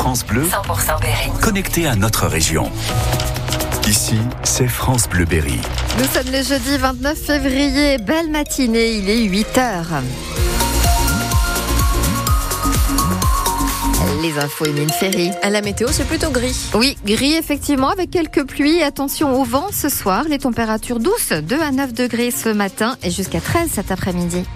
France Bleu, 100% Berry. Connecté à notre région. Ici, c'est France Bleu Berry. Nous sommes le jeudi 29 février. Belle matinée, il est 8 heures. Les infos Émile Ferry. À la météo, c'est plutôt gris. Oui, gris effectivement, avec quelques pluies. Attention au vent ce soir. Les températures douces, 2 à 9 degrés ce matin et jusqu'à 13 cet après-midi.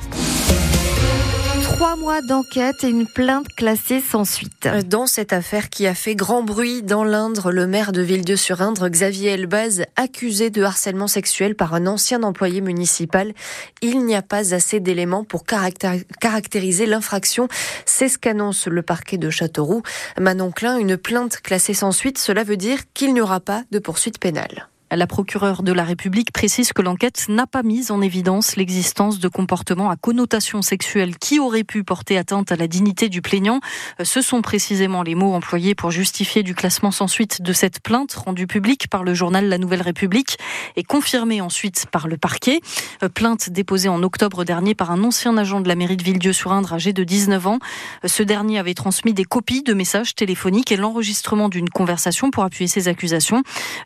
Trois mois d'enquête et une plainte classée sans suite. Dans cette affaire qui a fait grand bruit dans l'Indre, le maire de Villedieu-sur-Indre, Xavier Elbaz, accusé de harcèlement sexuel par un ancien employé municipal. Il n'y a pas assez d'éléments pour caractériser l'infraction. C'est ce qu'annonce le parquet de Châteauroux. Manon Klein, une plainte classée sans suite, cela veut dire qu'il n'y aura pas de poursuite pénale. La procureure de la République précise que l'enquête n'a pas mis en évidence l'existence de comportements à connotation sexuelle qui auraient pu porter atteinte à la dignité du plaignant. Ce sont précisément les mots employés pour justifier du classement sans suite de cette plainte rendue publique par le journal La Nouvelle République et confirmée ensuite par le parquet. Plainte déposée en octobre dernier par un ancien agent de la mairie de Villedieu-sur-Indre âgé de 19 ans. Ce dernier avait transmis des copies de messages téléphoniques et l'enregistrement d'une conversation pour appuyer ses accusations.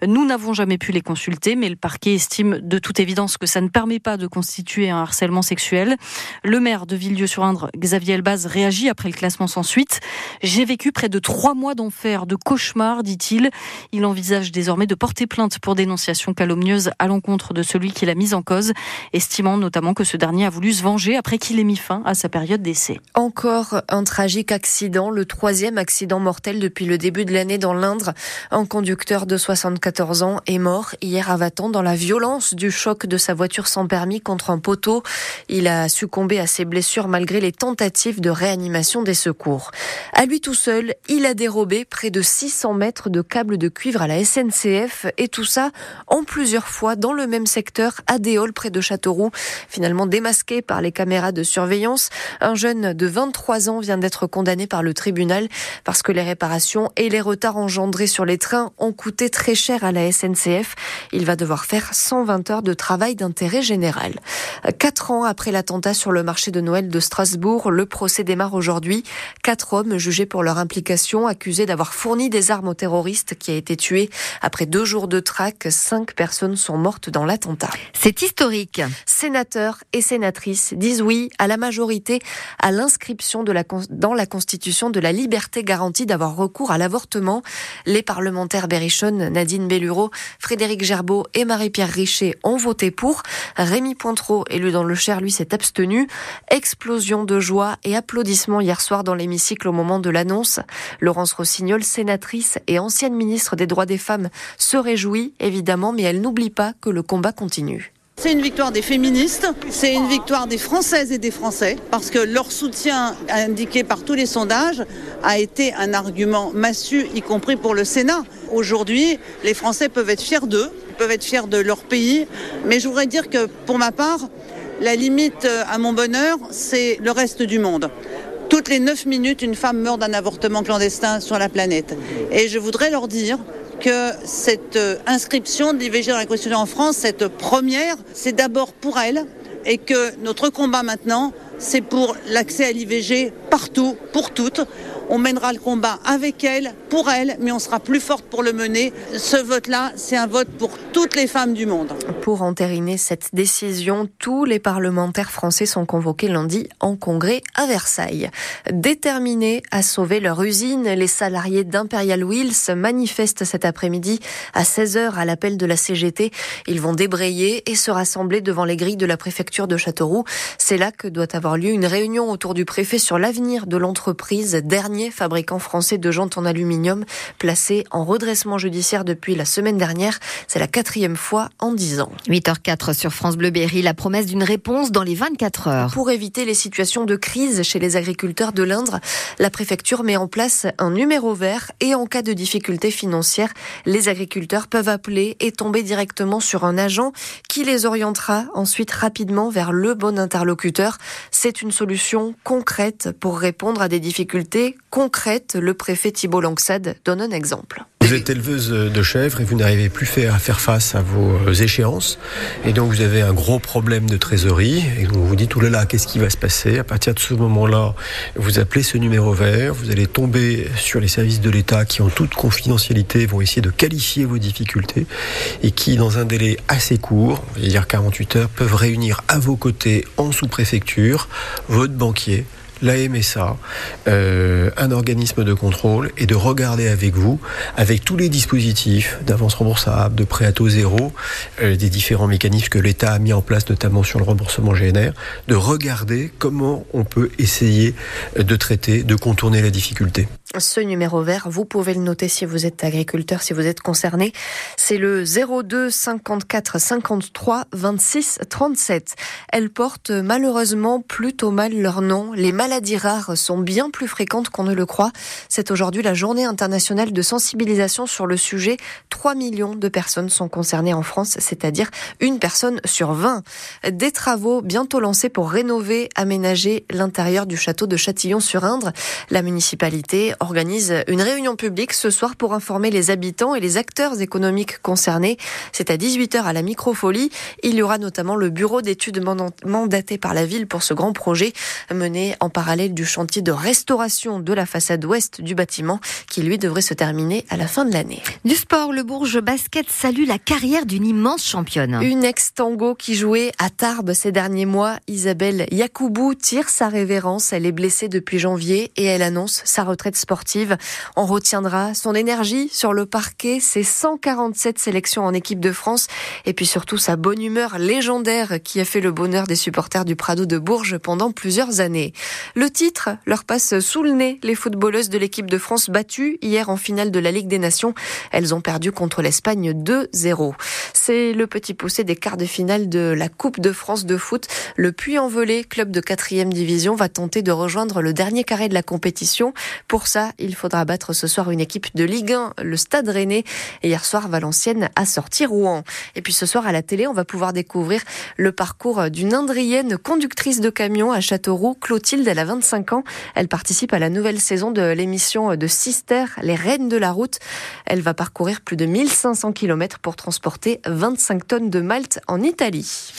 Nous n'avons jamais pu les consulter, mais le parquet estime de toute évidence que ça ne permet pas de constituer un harcèlement sexuel. Le maire de Villedieu-sur-Indre, Xavier Elbaz, réagit après le classement sans suite. J'ai vécu près de trois mois d'enfer, de cauchemar, dit-il. Il envisage désormais de porter plainte pour dénonciation calomnieuse à l'encontre de celui qui l'a mise en cause, estimant notamment que ce dernier a voulu se venger après qu'il ait mis fin à sa période d'essai. Encore un tragique accident, le troisième accident mortel depuis le début de l'année dans l'Indre. Un conducteur de 74 ans est mort hier à Vatan dans la violence du choc de sa voiture sans permis contre un poteau. Il a succombé à ses blessures malgré les tentatives de réanimation des secours. À lui tout seul, il a dérobé près de 600 mètres de câbles de cuivre à la SNCF et tout ça en plusieurs fois dans le même secteur à Déol près de Châteauroux. Finalement démasqué par les caméras de surveillance, un jeune de 23 ans vient d'être condamné par le tribunal parce que les réparations et les retards engendrés sur les trains ont coûté très cher à la SNCF. Il va devoir faire 120 heures de travail d'intérêt général. Quatre ans après l'attentat sur le marché de Noël de Strasbourg, le procès démarre aujourd'hui. Quatre hommes jugés pour leur implication, accusés d'avoir fourni des armes aux terroristes qui a été tué. Après deux jours de traque, cinq personnes sont mortes dans l'attentat. C'est historique. Sénateurs et sénatrices disent oui à la majorité à l'inscription de la, dans la Constitution de la liberté garantie d'avoir recours à l'avortement. Les parlementaires berrichonne, Nadine Bellureau, Frédéric Gerbeau et Marie-Pierre Richer ont voté pour. Rémi Pointreau, élu dans le Cher, lui s'est abstenu. Explosion de joie et applaudissements hier soir dans l'hémicycle au moment de l'annonce. Laurence Rossignol, sénatrice et ancienne ministre des droits des femmes, se réjouit évidemment, mais elle n'oublie pas que le combat continue. C'est une victoire des féministes, c'est une victoire des Françaises et des Français, parce que leur soutien indiqué par tous les sondages a été un argument massu, y compris pour le Sénat. Aujourd'hui, les Français peuvent être fiers d'eux, peuvent être fiers de leur pays, mais je voudrais dire que pour ma part, la limite à mon bonheur, c'est le reste du monde. Toutes les 9 minutes, une femme meurt d'un avortement clandestin sur la planète. Et je voudrais leur dire que cette euh, inscription de l'IVG dans la Constitution en France, cette première, c'est d'abord pour elle et que notre combat maintenant, c'est pour l'accès à l'IVG partout, pour toutes. On mènera le combat avec elle, pour elle, mais on sera plus forte pour le mener. Ce vote-là, c'est un vote pour toutes les femmes du monde. Pour entériner cette décision, tous les parlementaires français sont convoqués lundi en congrès à Versailles. Déterminés à sauver leur usine, les salariés d'Imperial Wheels manifestent cet après-midi à 16h à l'appel de la CGT. Ils vont débrayer et se rassembler devant les grilles de la préfecture de Châteauroux. C'est là que doit avoir lieu une réunion autour du préfet sur l'avenir de l'entreprise, fabricant français de jantes en aluminium, placé en redressement judiciaire depuis la semaine dernière. C'est la quatrième fois en dix ans. 8h04 sur France Bleu Berry, la promesse d'une réponse dans les 24 heures. Pour éviter les situations de crise chez les agriculteurs de l'Indre, la préfecture met en place un numéro vert et en cas de difficulté financière, les agriculteurs peuvent appeler et tomber directement sur un agent qui les orientera ensuite rapidement vers le bon interlocuteur. C'est une solution concrète pour répondre à des difficultés concrètes. Le préfet Thibault Langsade donne un exemple. Vous êtes éleveuse de chèvres et vous n'arrivez plus à faire face à vos échéances. Et donc vous avez un gros problème de trésorerie. Et donc vous vous dites, oulala, qu'est-ce qui va se passer? À partir de ce moment-là, vous appelez ce numéro vert. Vous allez tomber sur les services de l'État qui, en toute confidentialité, vont essayer de qualifier vos difficultés et qui, dans un délai assez court, on va dire 48 heures, peuvent réunir à vos côtés en sous-préfecture votre banquier, la MSA, euh, un organisme de contrôle, et de regarder avec vous, avec tous les dispositifs d'avance remboursable, de prêt à taux zéro, euh, des différents mécanismes que l'État a mis en place, notamment sur le remboursement GNR, de regarder comment on peut essayer de traiter, de contourner la difficulté. Ce numéro vert, vous pouvez le noter si vous êtes agriculteur, si vous êtes concerné. C'est le 02 54 53 26 37. Elles portent malheureusement plutôt mal leur nom. Les maladies rares sont bien plus fréquentes qu'on ne le croit. C'est aujourd'hui la journée internationale de sensibilisation sur le sujet. 3 millions de personnes sont concernées en France, c'est-à-dire une personne sur 20. Des travaux bientôt lancés pour rénover, aménager l'intérieur du château de Châtillon-sur-Indre. La municipalité organise une réunion publique ce soir pour informer les habitants et les acteurs économiques concernés. C'est à 18h à la Microfolie. Il y aura notamment le bureau d'études mandaté par la ville pour ce grand projet mené en parallèle du chantier de restauration de la façade ouest du bâtiment qui lui devrait se terminer à la fin de l'année. Du sport, le Bourges Basket salue la carrière d'une immense championne. Une ex-tango qui jouait à Tarbes ces derniers mois, Isabelle Yacoubou tire sa révérence. Elle est blessée depuis janvier et elle annonce sa retraite sportive. On retiendra son énergie sur le parquet, ses 147 sélections en équipe de France et puis surtout sa bonne humeur légendaire qui a fait le bonheur des supporters du Prado de Bourges pendant plusieurs années. Le titre leur passe sous le nez. Les footballeuses de l'équipe de France battues hier en finale de la Ligue des Nations. Elles ont perdu contre l'Espagne 2-0. C'est le petit poussé des quarts de finale de la Coupe de France de foot. Le Puy-en-Velay, club de quatrième division, va tenter de rejoindre le dernier carré de la compétition. Pour il faudra battre ce soir une équipe de Ligue 1, le Stade Rennais. Et hier soir, Valenciennes a sorti Rouen. Et puis ce soir, à la télé, on va pouvoir découvrir le parcours d'une Indrienne conductrice de camion à Châteauroux. Clotilde, elle a 25 ans. Elle participe à la nouvelle saison de l'émission de Sister, Les Reines de la Route. Elle va parcourir plus de 1500 km pour transporter 25 tonnes de malt en Italie.